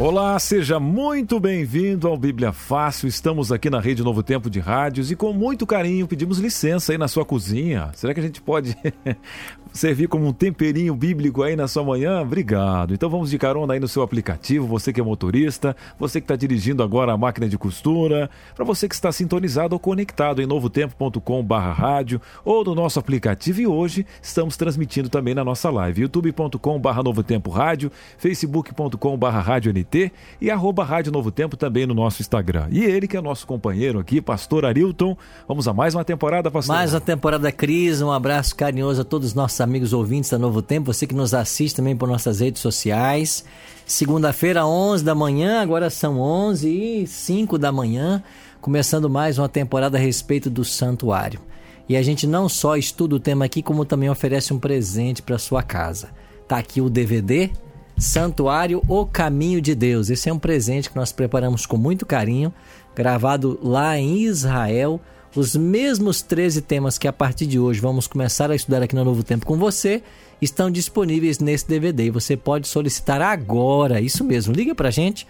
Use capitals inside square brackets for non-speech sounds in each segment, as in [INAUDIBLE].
Olá, seja muito bem-vindo ao Bíblia Fácil. Estamos aqui na Rede Novo Tempo de Rádios e com muito carinho pedimos licença aí na sua cozinha. Será que a gente pode servir como um temperinho bíblico aí na sua manhã? Obrigado. Então vamos de carona aí no seu aplicativo, você que é motorista, você que está dirigindo agora a máquina de costura, para você que está sintonizado ou conectado em novotempo.com rádio ou no nosso aplicativo e hoje estamos transmitindo também na nossa live, youtube.com Novo Tempo Rádio, facebook.com rádio NT e arroba Rádio Novo Tempo também no nosso Instagram. E ele que é nosso companheiro aqui, pastor Arilton. Vamos a mais uma temporada, pastor. Mais uma temporada, Cris. Um abraço carinhoso a todos os nossos amigos ouvintes da Novo Tempo, você que nos assiste também por nossas redes sociais. Segunda-feira, 11 da manhã, agora são 11 e 5 da manhã, começando mais uma temporada a respeito do santuário. E a gente não só estuda o tema aqui, como também oferece um presente para sua casa. Tá aqui o DVD Santuário O Caminho de Deus. Esse é um presente que nós preparamos com muito carinho, gravado lá em Israel os mesmos 13 temas que a partir de hoje vamos começar a estudar aqui no Novo Tempo com você estão disponíveis nesse DVD e você pode solicitar agora, isso mesmo. Liga pra gente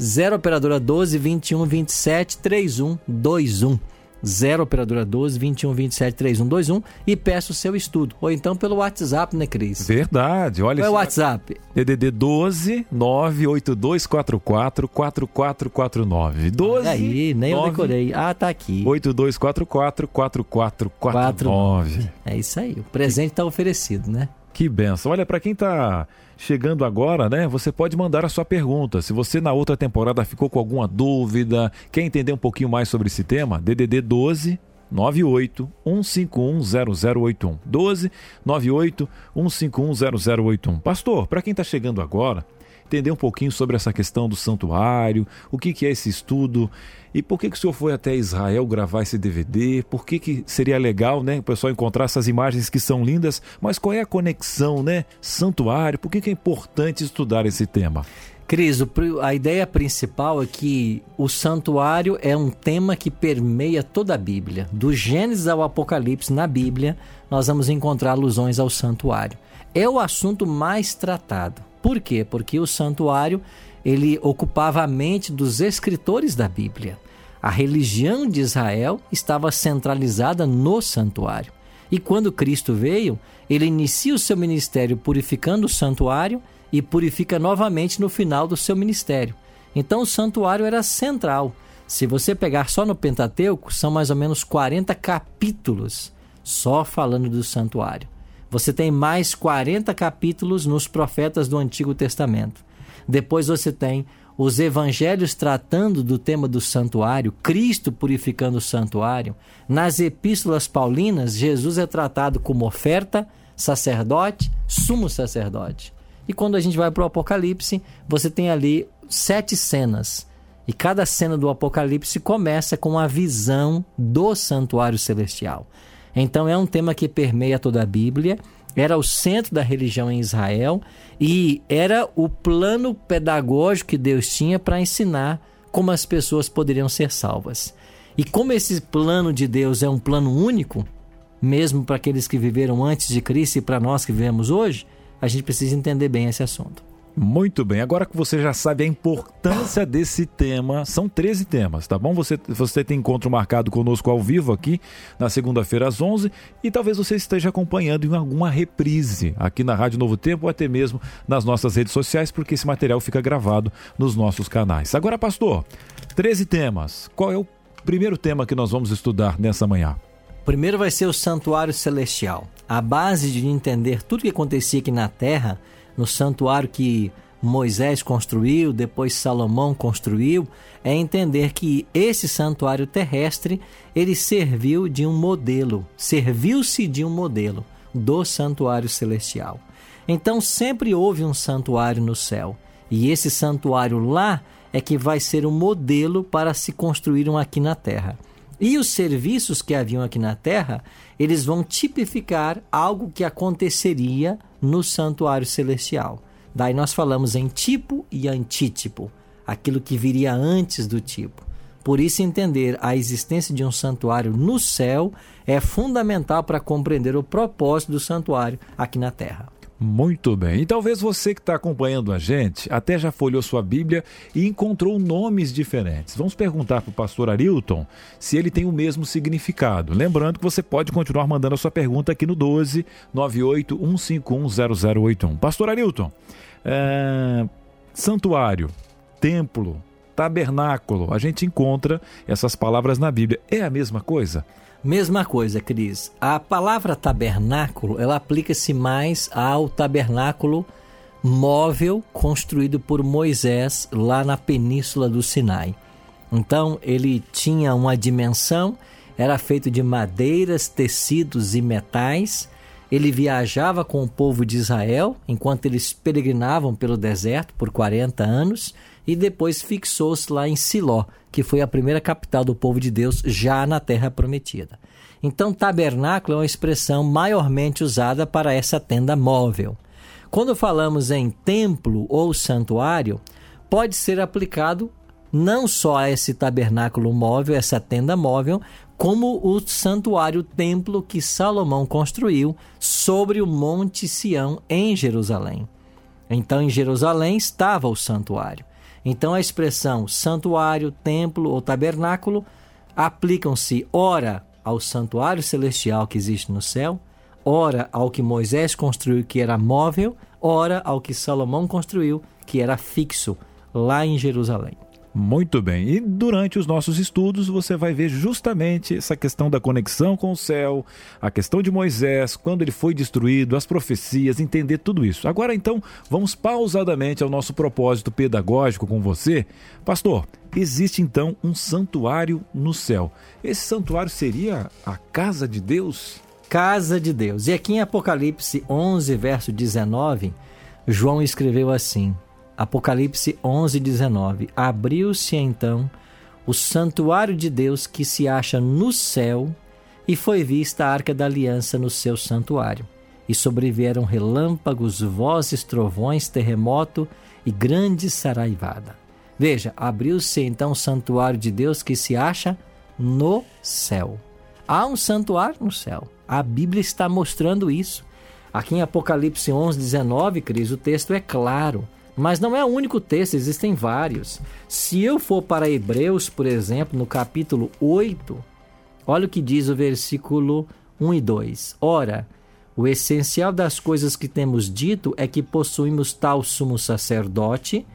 0 operadora 12 21 27 31 21. 0 operadora 12 21 27 3121 e peça o seu estudo. Ou então pelo WhatsApp, né, Cris? Verdade. Olha Qual é o WhatsApp? DDD 12 98244 4449. 12 aí, nem 9, eu decorei. Ah, tá aqui. 8244 4449. É isso aí. O presente está oferecido, né? Que benção. Olha, para quem está chegando agora, né? Você pode mandar a sua pergunta. Se você na outra temporada ficou com alguma dúvida, quer entender um pouquinho mais sobre esse tema, DDD 12 98 151 0081. 12 98 151 0081. Pastor, para quem está chegando agora, entender um pouquinho sobre essa questão do santuário, o que, que é esse estudo e por que, que o senhor foi até Israel gravar esse DVD, por que, que seria legal né, o pessoal encontrar essas imagens que são lindas, mas qual é a conexão, né? Santuário, por que, que é importante estudar esse tema? Cris, a ideia principal é que o santuário é um tema que permeia toda a Bíblia. Do Gênesis ao Apocalipse na Bíblia, nós vamos encontrar alusões ao santuário. É o assunto mais tratado. Por quê? Porque o santuário ele ocupava a mente dos escritores da Bíblia. A religião de Israel estava centralizada no santuário. E quando Cristo veio, ele inicia o seu ministério purificando o santuário e purifica novamente no final do seu ministério. Então o santuário era central. Se você pegar só no Pentateuco, são mais ou menos 40 capítulos só falando do santuário. Você tem mais 40 capítulos nos profetas do Antigo Testamento. Depois você tem os evangelhos tratando do tema do santuário, Cristo purificando o santuário. Nas epístolas paulinas, Jesus é tratado como oferta, sacerdote, sumo sacerdote. E quando a gente vai para o Apocalipse, você tem ali sete cenas. E cada cena do Apocalipse começa com a visão do santuário celestial. Então é um tema que permeia toda a Bíblia, era o centro da religião em Israel e era o plano pedagógico que Deus tinha para ensinar como as pessoas poderiam ser salvas. E como esse plano de Deus é um plano único, mesmo para aqueles que viveram antes de Cristo e para nós que vivemos hoje, a gente precisa entender bem esse assunto. Muito bem, agora que você já sabe a importância desse tema, são 13 temas, tá bom? Você, você tem encontro marcado conosco ao vivo aqui na segunda-feira às 11 e talvez você esteja acompanhando em alguma reprise aqui na Rádio Novo Tempo ou até mesmo nas nossas redes sociais, porque esse material fica gravado nos nossos canais. Agora, pastor, 13 temas. Qual é o primeiro tema que nós vamos estudar nessa manhã? Primeiro vai ser o santuário celestial. A base de entender tudo o que acontecia aqui na terra no santuário que Moisés construiu, depois Salomão construiu, é entender que esse santuário terrestre ele serviu de um modelo, serviu-se de um modelo do santuário celestial. Então sempre houve um santuário no céu, e esse santuário lá é que vai ser um modelo para se construir um aqui na terra. E os serviços que haviam aqui na terra, eles vão tipificar algo que aconteceria no santuário celestial. Daí nós falamos em tipo e antítipo, aquilo que viria antes do tipo. Por isso, entender a existência de um santuário no céu é fundamental para compreender o propósito do santuário aqui na terra. Muito bem. E talvez você que está acompanhando a gente até já folhou sua Bíblia e encontrou nomes diferentes. Vamos perguntar para o pastor Arilton se ele tem o mesmo significado. Lembrando que você pode continuar mandando a sua pergunta aqui no 12 98 151 0081. Pastor Arilton, é... santuário, templo, tabernáculo, a gente encontra essas palavras na Bíblia. É a mesma coisa? Mesma coisa, Cris. A palavra tabernáculo, ela aplica-se mais ao tabernáculo móvel construído por Moisés lá na península do Sinai. Então, ele tinha uma dimensão, era feito de madeiras, tecidos e metais. Ele viajava com o povo de Israel enquanto eles peregrinavam pelo deserto por 40 anos e depois fixou-se lá em Siló, que foi a primeira capital do povo de Deus já na terra prometida. Então, tabernáculo é uma expressão maiormente usada para essa tenda móvel. Quando falamos em templo ou santuário, pode ser aplicado não só a esse tabernáculo móvel, essa tenda móvel, como o santuário templo que Salomão construiu sobre o Monte Sião em Jerusalém. Então, em Jerusalém estava o santuário. Então a expressão santuário, templo ou tabernáculo aplicam-se ora ao santuário celestial que existe no céu, ora ao que Moisés construiu que era móvel, ora ao que Salomão construiu que era fixo lá em Jerusalém. Muito bem. E durante os nossos estudos você vai ver justamente essa questão da conexão com o céu, a questão de Moisés, quando ele foi destruído, as profecias, entender tudo isso. Agora então, vamos pausadamente ao nosso propósito pedagógico com você. Pastor, existe então um santuário no céu. Esse santuário seria a casa de Deus? Casa de Deus. E aqui em Apocalipse 11, verso 19, João escreveu assim: Apocalipse 11, 19. Abriu-se então o santuário de Deus que se acha no céu, e foi vista a arca da aliança no seu santuário. E sobrevieram relâmpagos, vozes, trovões, terremoto e grande saraivada. Veja, abriu-se então o santuário de Deus que se acha no céu. Há um santuário no céu. A Bíblia está mostrando isso. Aqui em Apocalipse 11, 19, Cris, o texto é claro. Mas não é o único texto, existem vários. Se eu for para Hebreus, por exemplo, no capítulo 8, olha o que diz o versículo 1 e 2. Ora, o essencial das coisas que temos dito é que possuímos tal sumo sacerdote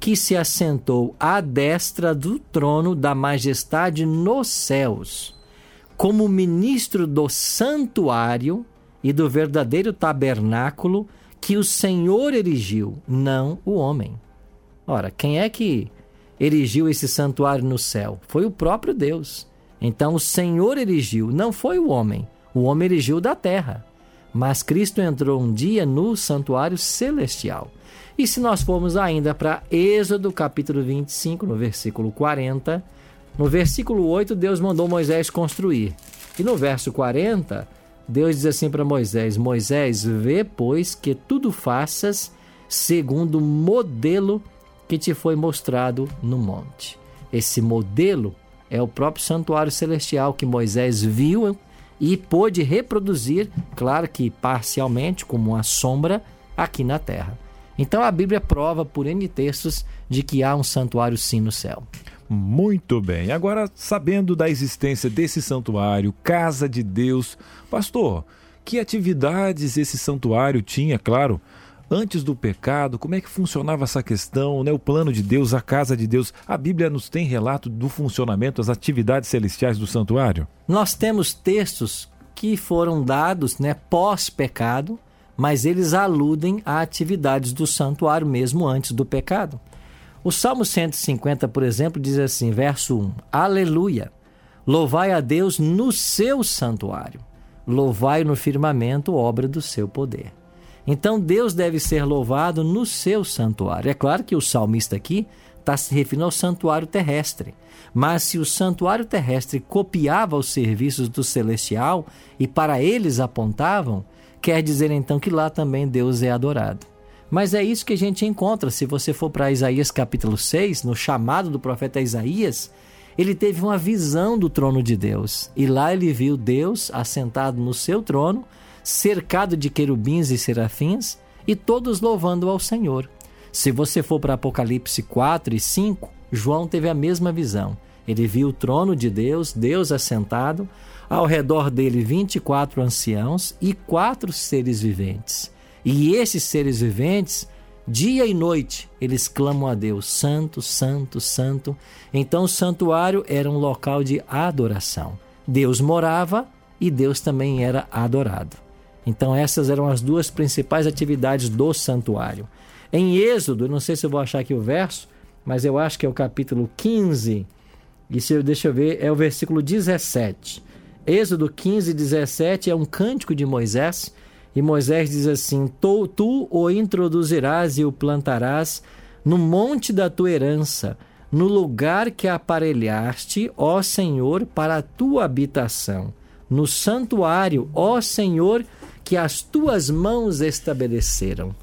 que se assentou à destra do trono da majestade nos céus, como ministro do santuário e do verdadeiro tabernáculo que o Senhor erigiu, não o homem. Ora, quem é que erigiu esse santuário no céu? Foi o próprio Deus. Então o Senhor erigiu, não foi o homem. O homem erigiu da terra. Mas Cristo entrou um dia no santuário celestial. E se nós formos ainda para Êxodo capítulo 25, no versículo 40, no versículo 8, Deus mandou Moisés construir. E no verso 40, Deus diz assim para Moisés: Moisés, vê, pois, que tudo faças segundo o modelo que te foi mostrado no monte. Esse modelo é o próprio santuário celestial que Moisés viu e pôde reproduzir, claro que parcialmente, como uma sombra, aqui na terra. Então a Bíblia prova por N textos de que há um santuário sim no céu. Muito bem. Agora, sabendo da existência desse santuário, casa de Deus, pastor, que atividades esse santuário tinha, claro, antes do pecado? Como é que funcionava essa questão, né? O plano de Deus, a casa de Deus. A Bíblia nos tem relato do funcionamento, das atividades celestiais do santuário? Nós temos textos que foram dados, né, pós-pecado, mas eles aludem a atividades do santuário mesmo antes do pecado. O Salmo 150, por exemplo, diz assim, verso 1: Aleluia! Louvai a Deus no seu santuário, louvai no firmamento, obra do seu poder. Então Deus deve ser louvado no seu santuário. É claro que o salmista aqui está se referindo ao santuário terrestre. Mas se o santuário terrestre copiava os serviços do celestial e para eles apontavam, quer dizer então que lá também Deus é adorado. Mas é isso que a gente encontra. Se você for para Isaías capítulo 6, no chamado do profeta Isaías, ele teve uma visão do trono de Deus. E lá ele viu Deus assentado no seu trono, cercado de querubins e serafins, e todos louvando ao Senhor. Se você for para Apocalipse 4 e 5, João teve a mesma visão. Ele viu o trono de Deus, Deus assentado, ao redor dele 24 anciãos e quatro seres viventes. E esses seres viventes, dia e noite, eles clamam a Deus: Santo, Santo, Santo. Então o santuário era um local de adoração. Deus morava e Deus também era adorado. Então essas eram as duas principais atividades do santuário. Em Êxodo, não sei se eu vou achar aqui o verso, mas eu acho que é o capítulo 15, e deixa eu ver, é o versículo 17. Êxodo 15, 17 é um cântico de Moisés, e Moisés diz assim: tu, tu o introduzirás e o plantarás no monte da tua herança, no lugar que aparelhaste, ó Senhor, para a tua habitação, no santuário, ó Senhor, que as tuas mãos estabeleceram.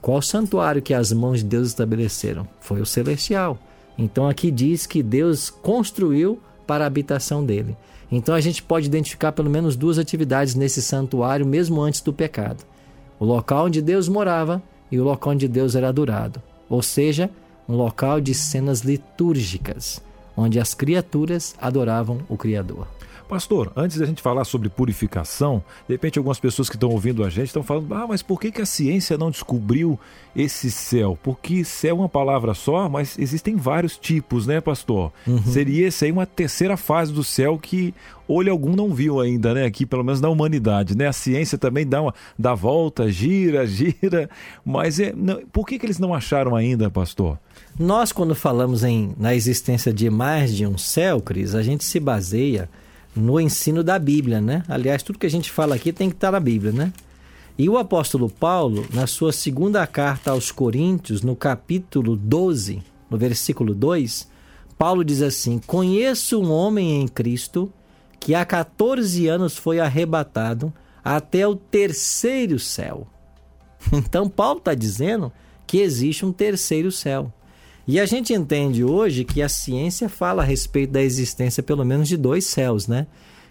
Qual santuário que as mãos de Deus estabeleceram? Foi o celestial. Então aqui diz que Deus construiu para a habitação dele. Então a gente pode identificar pelo menos duas atividades nesse santuário, mesmo antes do pecado: o local onde Deus morava e o local onde Deus era adorado. Ou seja, um local de cenas litúrgicas, onde as criaturas adoravam o Criador. Pastor, antes da gente falar sobre purificação, de repente algumas pessoas que estão ouvindo a gente estão falando: ah, mas por que, que a ciência não descobriu esse céu? Porque céu é uma palavra só, mas existem vários tipos, né, pastor? Uhum. Seria essa aí uma terceira fase do céu que olho algum não viu ainda, né? Aqui, pelo menos na humanidade, né? A ciência também dá uma dá volta, gira, [LAUGHS] gira, mas é, não, por que, que eles não acharam ainda, pastor? Nós, quando falamos em, na existência de mais de um céu, Cris, a gente se baseia no ensino da Bíblia, né? Aliás, tudo que a gente fala aqui tem que estar na Bíblia, né? E o apóstolo Paulo, na sua segunda carta aos Coríntios, no capítulo 12, no versículo 2, Paulo diz assim: Conheço um homem em Cristo que há 14 anos foi arrebatado até o terceiro céu. [LAUGHS] Então, Paulo está dizendo que existe um terceiro céu. E a gente entende hoje que a ciência fala a respeito da existência pelo menos de dois céus, né?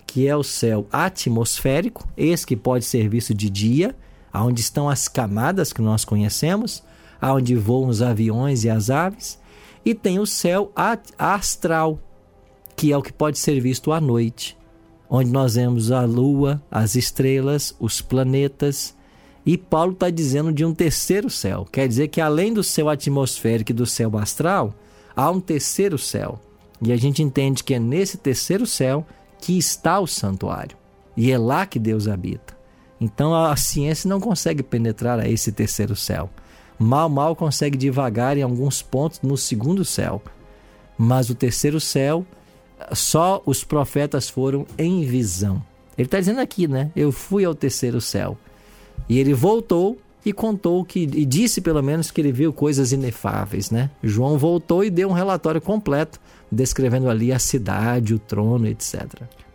Que é o céu atmosférico, esse que pode ser visto de dia, aonde estão as camadas que nós conhecemos, aonde voam os aviões e as aves, e tem o céu astral, que é o que pode ser visto à noite, onde nós vemos a lua, as estrelas, os planetas, e Paulo está dizendo de um terceiro céu. Quer dizer que além do céu atmosférico e do céu astral, há um terceiro céu. E a gente entende que é nesse terceiro céu que está o santuário. E é lá que Deus habita. Então a ciência não consegue penetrar a esse terceiro céu. Mal, mal consegue devagar em alguns pontos no segundo céu. Mas o terceiro céu, só os profetas foram em visão. Ele está dizendo aqui, né? Eu fui ao terceiro céu. E ele voltou e contou que e disse pelo menos que ele viu coisas inefáveis, né? João voltou e deu um relatório completo descrevendo ali a cidade, o trono, etc.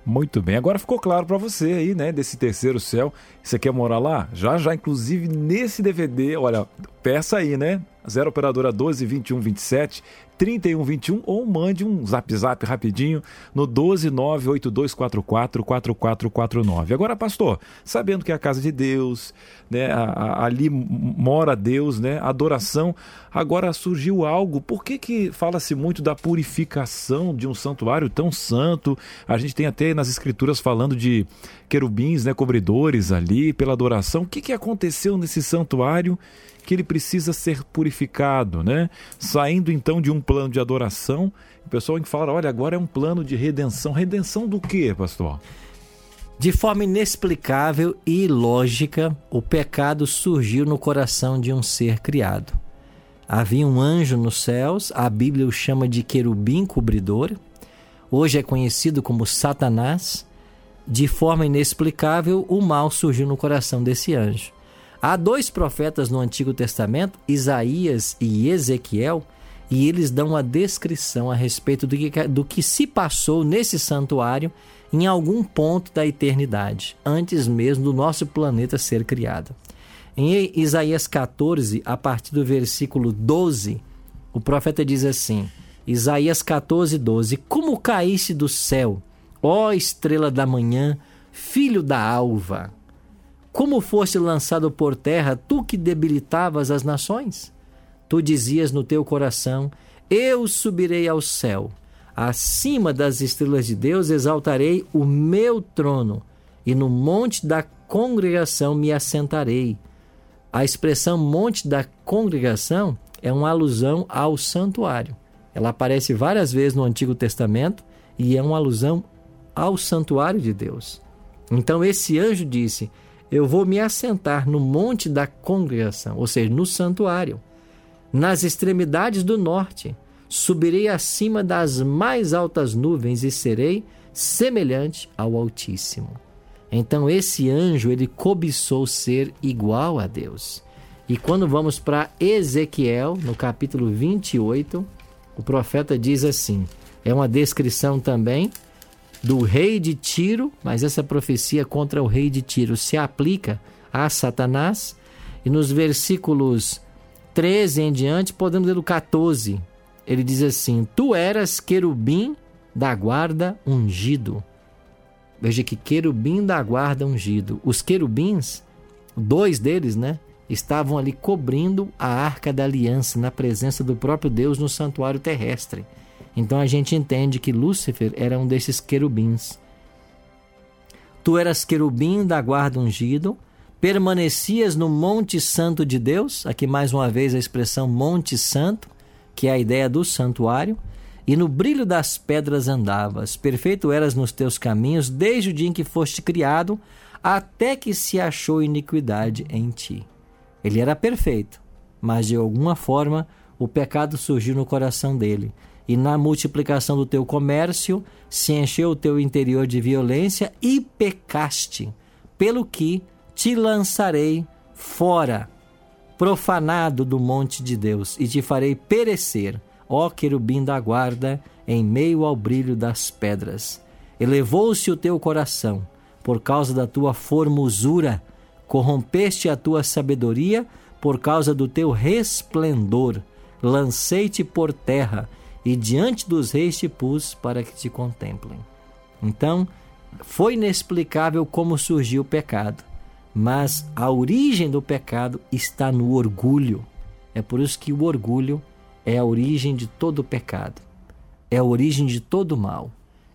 Muito bem, agora ficou claro para você aí, né, desse terceiro céu. Você quer morar lá? Já já, inclusive nesse DVD, olha, peça aí, né? 0 operadora 12 21 27 3121 ou mande um zap zap rapidinho no 12982444449. Agora, pastor, sabendo que é a casa de Deus, né, a, a, ali mora Deus, né, adoração, agora surgiu algo. Por que que fala-se muito da purificação de um santuário tão santo? A gente tem até nas escrituras falando de querubins, né, cobridores ali pela adoração. O que que aconteceu nesse santuário? Que ele precisa ser purificado, né? Saindo então de um plano de adoração, o pessoal fala, olha, agora é um plano de redenção. Redenção do quê, pastor? De forma inexplicável e ilógica, o pecado surgiu no coração de um ser criado. Havia um anjo nos céus, a Bíblia o chama de querubim cobridor, hoje é conhecido como Satanás. De forma inexplicável, o mal surgiu no coração desse anjo. Há dois profetas no Antigo Testamento, Isaías e Ezequiel, e eles dão a descrição a respeito do que, do que se passou nesse santuário em algum ponto da eternidade, antes mesmo do nosso planeta ser criado. Em Isaías 14, a partir do versículo 12, o profeta diz assim: Isaías 14, 12: Como caíste do céu, ó estrela da manhã, filho da alva? Como foste lançado por terra, tu que debilitavas as nações? Tu dizias no teu coração: Eu subirei ao céu, acima das estrelas de Deus exaltarei o meu trono, e no monte da congregação me assentarei. A expressão monte da congregação é uma alusão ao santuário. Ela aparece várias vezes no Antigo Testamento e é uma alusão ao santuário de Deus. Então esse anjo disse: Eu vou me assentar no monte da congregação, ou seja, no santuário, nas extremidades do norte. Subirei acima das mais altas nuvens e serei semelhante ao Altíssimo. Então esse anjo ele cobiçou ser igual a Deus. E quando vamos para Ezequiel, no capítulo 28, o profeta diz assim: é uma descrição também do rei de Tiro, mas essa profecia contra o rei de Tiro se aplica a Satanás. E nos versículos 13 em diante, podemos ler o 14. Ele diz assim: Tu eras querubim da guarda ungido. Veja que querubim da guarda ungido. Os querubins, dois deles, né? Estavam ali cobrindo a arca da aliança na presença do próprio Deus no santuário terrestre. Então a gente entende que Lúcifer era um desses querubins. Tu eras querubim da guarda ungido, permanecias no Monte Santo de Deus, aqui mais uma vez a expressão Monte Santo, que é a ideia do santuário, e no brilho das pedras andavas. Perfeito eras nos teus caminhos, desde o dia em que foste criado, até que se achou iniquidade em ti. Ele era perfeito, mas de alguma forma o pecado surgiu no coração dele. E na multiplicação do teu comércio se encheu o teu interior de violência e pecaste, pelo que te lançarei fora, profanado do monte de Deus, e te farei perecer ó querubim da guarda, em meio ao brilho das pedras. Elevou-se o teu coração, por causa da tua formosura, corrompeste a tua sabedoria, por causa do teu resplendor. Lancei-te por terra, e diante dos reis te pus para que te contemplem. Então, foi inexplicável como surgiu o pecado, mas a origem do pecado está no orgulho. É por isso que o orgulho é a origem de todo pecado, é a origem de todo mal.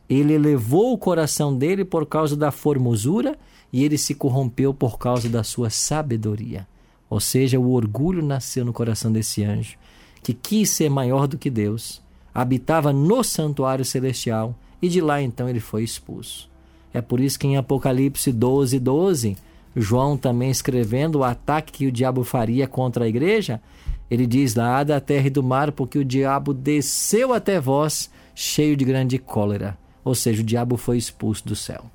Ele elevou o coração dele por causa da formosura e ele se corrompeu por causa da sua sabedoria. Ou seja, o orgulho nasceu no coração desse anjo, que quis ser maior do que Deus, habitava no santuário celestial e de lá então ele foi expulso. É por isso que em Apocalipse 12, 12, João também escrevendo o ataque que o diabo faria contra a igreja, ele diz lá da terra e do mar, porque o diabo desceu até vós, cheio de grande cólera. Ou seja, o diabo foi expulso do céu.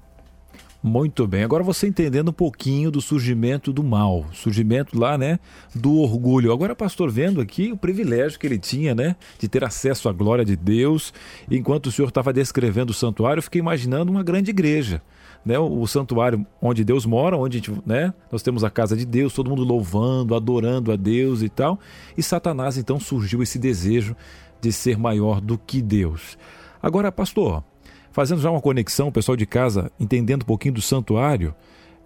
Muito bem. Agora você entendendo um pouquinho do surgimento do mal, surgimento lá, né, do orgulho. Agora, pastor, vendo aqui o privilégio que ele tinha, né, de ter acesso à glória de Deus. Enquanto o senhor estava descrevendo o santuário, eu fiquei imaginando uma grande igreja né, o, o, santuário onde Deus mora, onde gente, né, nós temos a casa de Deus, todo mundo louvando, adorando a Deus e tal. E Satanás então surgiu esse desejo de ser maior do que Deus. Agora, pastor, fazendo já uma conexão, o pessoal de casa entendendo um pouquinho do santuário,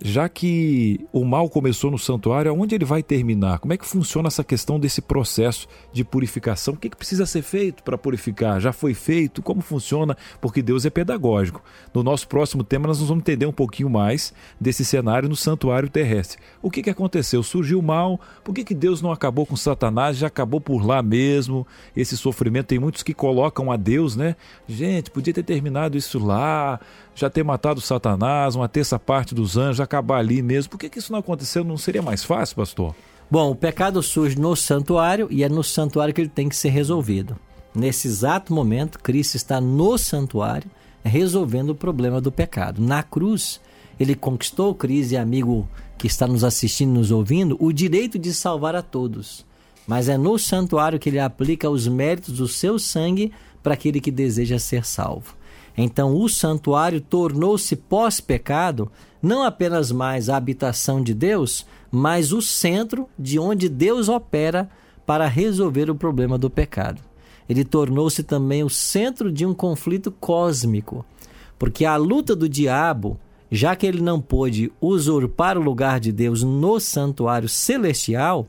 já que o mal começou no santuário, aonde ele vai terminar? Como é que funciona essa questão desse processo de purificação? O que, que precisa ser feito para purificar? Já foi feito? Como funciona? Porque Deus é pedagógico. No nosso próximo tema, nós vamos entender um pouquinho mais desse cenário no santuário terrestre. O que, que aconteceu? Surgiu o mal? Por que, que Deus não acabou com Satanás? Já acabou por lá mesmo? Esse sofrimento, tem muitos que colocam a Deus, né? Gente, podia ter terminado isso lá já ter matado Satanás, uma terça parte dos anjos, acabar ali mesmo. Por que, que isso não aconteceu? Não seria mais fácil, pastor? Bom, o pecado surge no santuário e é no santuário que ele tem que ser resolvido. Nesse exato momento, Cristo está no santuário resolvendo o problema do pecado. Na cruz, ele conquistou, Cris e amigo que está nos assistindo, nos ouvindo, o direito de salvar a todos. mas é no santuário que ele aplica os méritos do seu sangue para aquele que deseja ser salvo. Então, o santuário tornou-se pós-pecado não apenas mais a habitação de Deus, mas o centro de onde Deus opera para resolver o problema do pecado. Ele tornou-se também o centro de um conflito cósmico, porque a luta do diabo, já que ele não pôde usurpar o lugar de Deus no santuário celestial,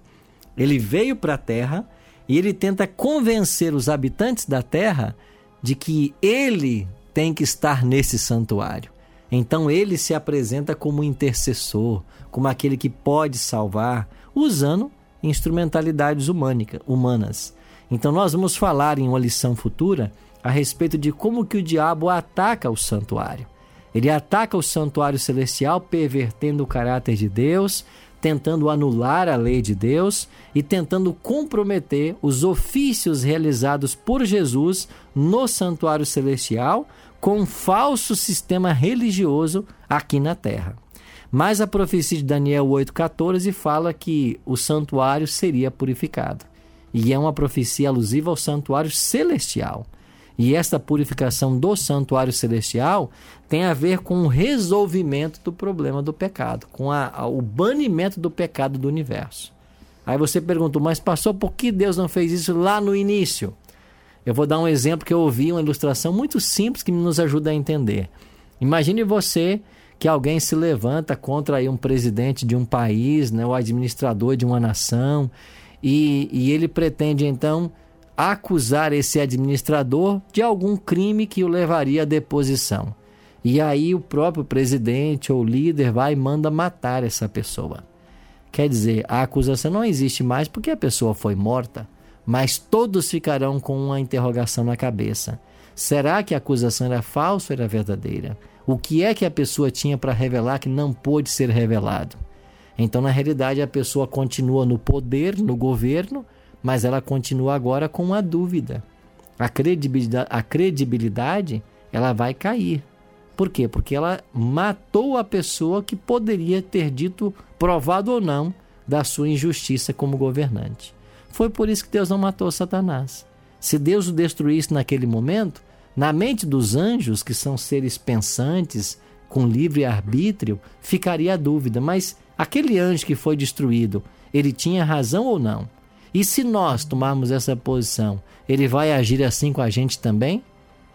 ele veio para a terra e ele tenta convencer os habitantes da terra de que ele tem que estar nesse santuário. Então ele se apresenta como intercessor, como aquele que pode salvar, usando instrumentalidades humânica, humanas. Então nós vamos falar em uma lição futura a respeito de como que o diabo ataca o santuário. Ele ataca o santuário celestial pervertendo o caráter de Deus, tentando anular a lei de Deus e tentando comprometer os ofícios realizados por Jesus no santuário celestial com um falso sistema religioso aqui na terra. Mas a profecia de Daniel 8,14 fala que o santuário seria purificado. E é uma profecia alusiva ao santuário celestial. E esta purificação do santuário celestial tem a ver com o resolvimento do problema do pecado, com a, a, o banimento do pecado do universo. Aí você perguntou, mas passou por que Deus não fez isso lá no início? Eu vou dar um exemplo que eu ouvi, uma ilustração muito simples que nos ajuda a entender. Imagine você que alguém se levanta contra aí um presidente de um país, né, o administrador de uma nação, e, e ele pretende então acusar esse administrador de algum crime que o levaria à deposição. E aí o próprio presidente ou líder vai e manda matar essa pessoa. Quer dizer, a acusação não existe mais porque a pessoa foi morta, mas todos ficarão com uma interrogação na cabeça. Será que a acusação era falsa ou era verdadeira? O que é que a pessoa tinha para revelar que não pôde ser revelado? Então, na realidade, a pessoa continua no poder, no governo, mas ela continua agora com uma dúvida. A credibilidade, a credibilidade ela vai cair. Por quê? Porque ela matou a pessoa que poderia ter dito, provado ou não, da sua injustiça como governante. Foi por isso que Deus não matou Satanás. Se Deus o destruísse naquele momento, na mente dos anjos, que são seres pensantes, com livre arbítrio, ficaria a dúvida: mas aquele anjo que foi destruído, ele tinha razão ou não? E se nós tomarmos essa posição, ele vai agir assim com a gente também?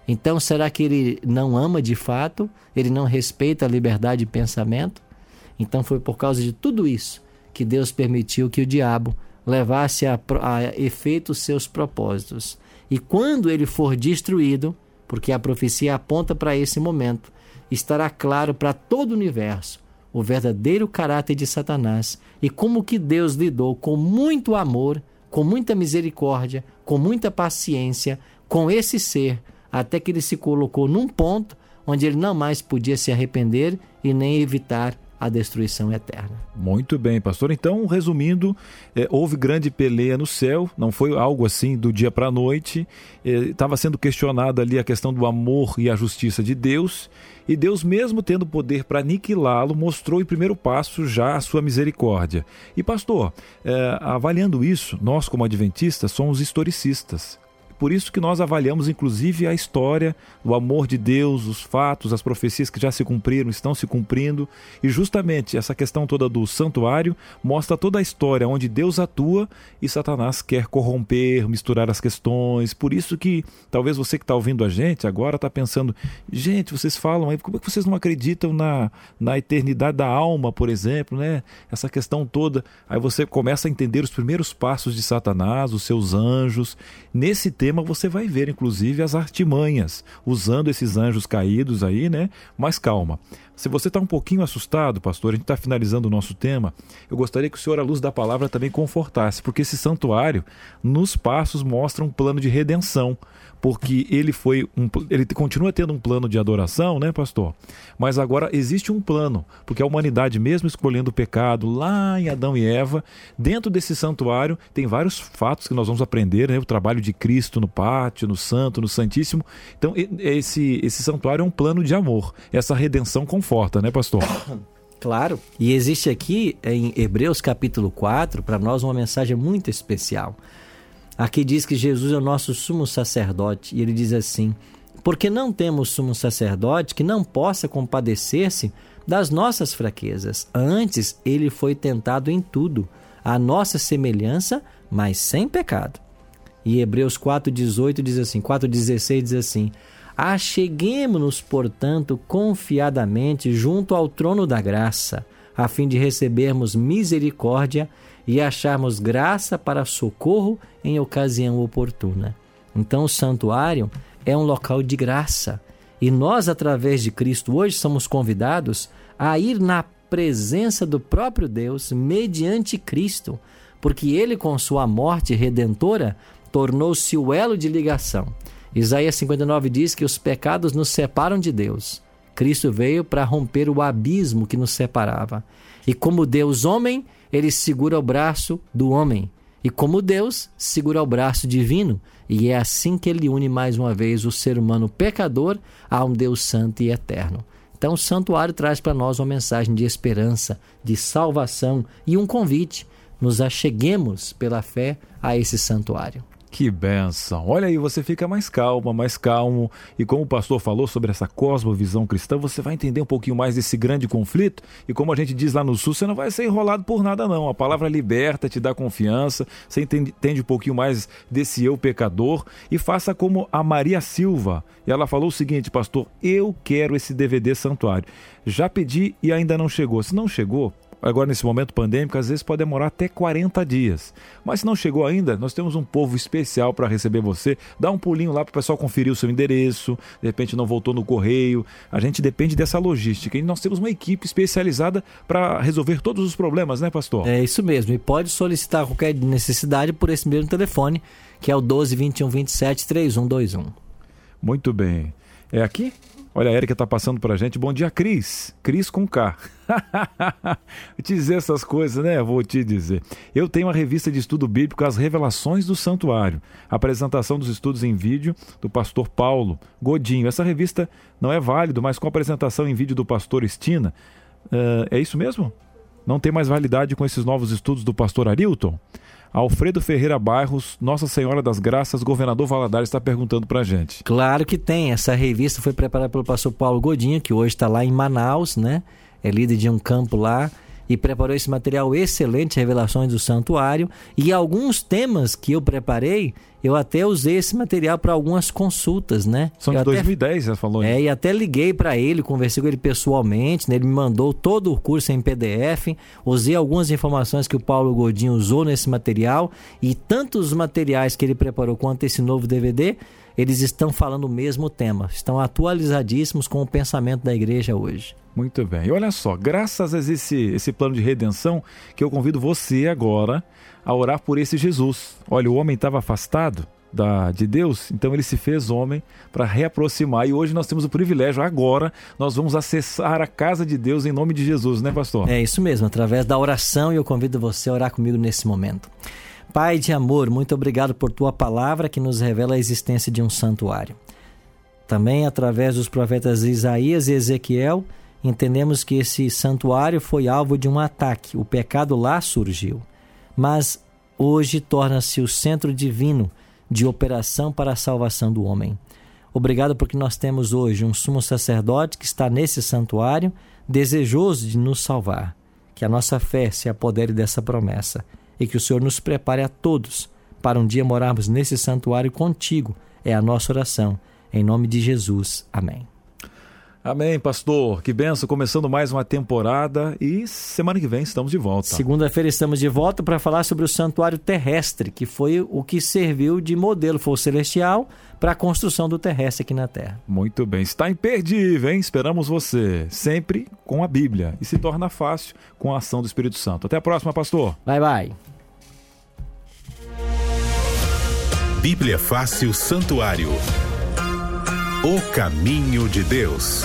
Então, será que ele não ama de fato? Ele não respeita a liberdade de pensamento? Então, foi por causa de tudo isso que Deus permitiu que o diabo levasse a, a efeito seus propósitos. E quando ele for destruído, porque a profecia aponta para esse momento, estará claro para todo o universo o verdadeiro caráter de Satanás e como que Deus lidou com muito amor com muita misericórdia, com muita paciência com esse ser, até que ele se colocou num ponto onde ele não mais podia se arrepender e nem evitar a destruição eterna. Muito bem, pastor. Então, resumindo, é, houve grande peleia no céu, não foi algo assim do dia para a noite. Estava é, sendo questionada ali a questão do amor e a justiça de Deus. E Deus, mesmo tendo poder para aniquilá-lo, mostrou em primeiro passo já a sua misericórdia. E, pastor, é, avaliando isso, nós, como adventistas, somos historicistas. Por isso que nós avaliamos inclusive a história, o amor de Deus, os fatos, as profecias que já se cumpriram, estão se cumprindo, e justamente essa questão toda do santuário mostra toda a história onde Deus atua e Satanás quer corromper, misturar as questões. Por isso que talvez você que está ouvindo a gente agora está pensando, gente, vocês falam aí, como é que vocês não acreditam na, na eternidade da alma, por exemplo, né? Essa questão toda. Aí você começa a entender os primeiros passos de Satanás, os seus anjos. Nesse tempo tema você vai ver, inclusive, as artimanhas, usando esses anjos caídos aí, né? Mas calma. Se você está um pouquinho assustado, pastor, a gente está finalizando o nosso tema, eu gostaria que o senhor, à luz da palavra, também confortasse, porque esse santuário, nos passos, mostra um plano de redenção porque ele foi um, ele continua tendo um plano de adoração, né, pastor? Mas agora existe um plano, porque a humanidade mesmo escolhendo o pecado lá em Adão e Eva, dentro desse santuário tem vários fatos que nós vamos aprender, né? O trabalho de Cristo no pátio, no santo, no santíssimo. Então esse esse santuário é um plano de amor. Essa redenção conforta, né, pastor? [COUGHS] Claro. E existe aqui em Hebreus capítulo 4, para nós, uma mensagem muito especial. Aqui diz que Jesus é o nosso sumo sacerdote, e ele diz assim: Porque não temos sumo sacerdote que não possa compadecer-se das nossas fraquezas. Antes, ele foi tentado em tudo, a nossa semelhança, mas sem pecado. E Hebreus 4,18 diz assim: 4,16 diz assim: Acheguemos-nos, portanto, confiadamente junto ao trono da graça, a fim de recebermos misericórdia e acharmos graça para socorro em ocasião oportuna. Então, o santuário é um local de graça. E nós, através de Cristo, hoje somos convidados a ir na presença do próprio Deus mediante Cristo, porque ele, com sua morte redentora, tornou-se o elo de ligação Isaías 59 diz que os pecados nos separam de Deus. Cristo veio para romper o abismo que nos separava. E como Deus homem, ele segura o braço do homem. E como Deus, segura o braço divino. E é assim que ele une mais uma vez o ser humano pecador a um Deus santo e eterno. Então, o santuário traz para nós uma mensagem de esperança, de salvação e um convite. Nos acheguemos pela fé a esse santuário. Que benção! Olha aí, você fica mais calma, mais calmo. E como o pastor falou sobre essa cosmovisão cristã, você vai entender um pouquinho mais desse grande conflito. E como a gente diz lá no Sul, você não vai ser enrolado por nada, não. A palavra liberta, te dá confiança. Você entende, entende um pouquinho mais desse eu pecador. E faça como a Maria Silva. E ela falou o seguinte, pastor: Eu quero esse DVD Santuário. Já pedi e ainda não chegou. Se não chegou, agora nesse momento pandêmico, às vezes pode demorar até 40 dias. Mas se não chegou ainda, nós temos um povo especial para receber você. Dá um pulinho lá para o pessoal conferir o seu endereço, de repente não voltou no correio. A gente depende dessa logística e nós temos uma equipe especializada para resolver todos os problemas, né, pastor? É isso mesmo. E pode solicitar qualquer necessidade por esse mesmo telefone, que é o 12 21 27 3121. Muito bem. É aqui? Olha, a Erika está passando para a gente. Bom dia, Cris. Cris com K. [LAUGHS] te dizer essas coisas, né? Vou te dizer. Eu tenho a revista de estudo bíblico As Revelações do Santuário. Apresentação dos estudos em vídeo do pastor Paulo Godinho. Essa revista não é válido, mas com a apresentação em vídeo do pastor Estina. Uh, é isso mesmo? Não tem mais validade com esses novos estudos do pastor Arilton? Alfredo Ferreira Bairros, Nossa Senhora das Graças, governador Valadares, está perguntando para a gente. Claro que tem. Essa revista foi preparada pelo pastor Paulo Godinho, que hoje está lá em Manaus, né? É líder de um campo lá e preparou esse material excelente, Revelações do Santuário. E alguns temas que eu preparei, eu até usei esse material para algumas consultas, né? São eu de 2010, você falou. É, e até liguei para ele, conversei com ele pessoalmente, né? ele me mandou todo o curso em PDF, usei algumas informações que o Paulo Godinho usou nesse material e tantos materiais que ele preparou quanto esse novo DVD, eles estão falando o mesmo tema, estão atualizadíssimos com o pensamento da igreja hoje. Muito bem. E olha só, graças a esse, esse plano de redenção, que eu convido você agora a orar por esse Jesus. Olha, o homem estava afastado da, de Deus, então ele se fez homem para reaproximar. E hoje nós temos o privilégio, agora, nós vamos acessar a casa de Deus em nome de Jesus, né, pastor? É isso mesmo, através da oração, e eu convido você a orar comigo nesse momento. Pai de amor, muito obrigado por tua palavra que nos revela a existência de um santuário. Também através dos profetas Isaías e Ezequiel, entendemos que esse santuário foi alvo de um ataque, o pecado lá surgiu. Mas hoje torna-se o centro divino de operação para a salvação do homem. Obrigado porque nós temos hoje um sumo sacerdote que está nesse santuário, desejoso de nos salvar. Que a nossa fé se apodere dessa promessa e que o Senhor nos prepare a todos para um dia morarmos nesse santuário contigo. É a nossa oração. Em nome de Jesus. Amém. Amém, pastor. Que benção. Começando mais uma temporada e semana que vem estamos de volta. Segunda-feira estamos de volta para falar sobre o santuário terrestre, que foi o que serviu de modelo, foi o celestial, para a construção do terrestre aqui na Terra. Muito bem. Está imperdível, hein? Esperamos você. Sempre com a Bíblia. E se torna fácil com a ação do Espírito Santo. Até a próxima, pastor. Bye, bye. Bíblia Fácil Santuário. O caminho de Deus.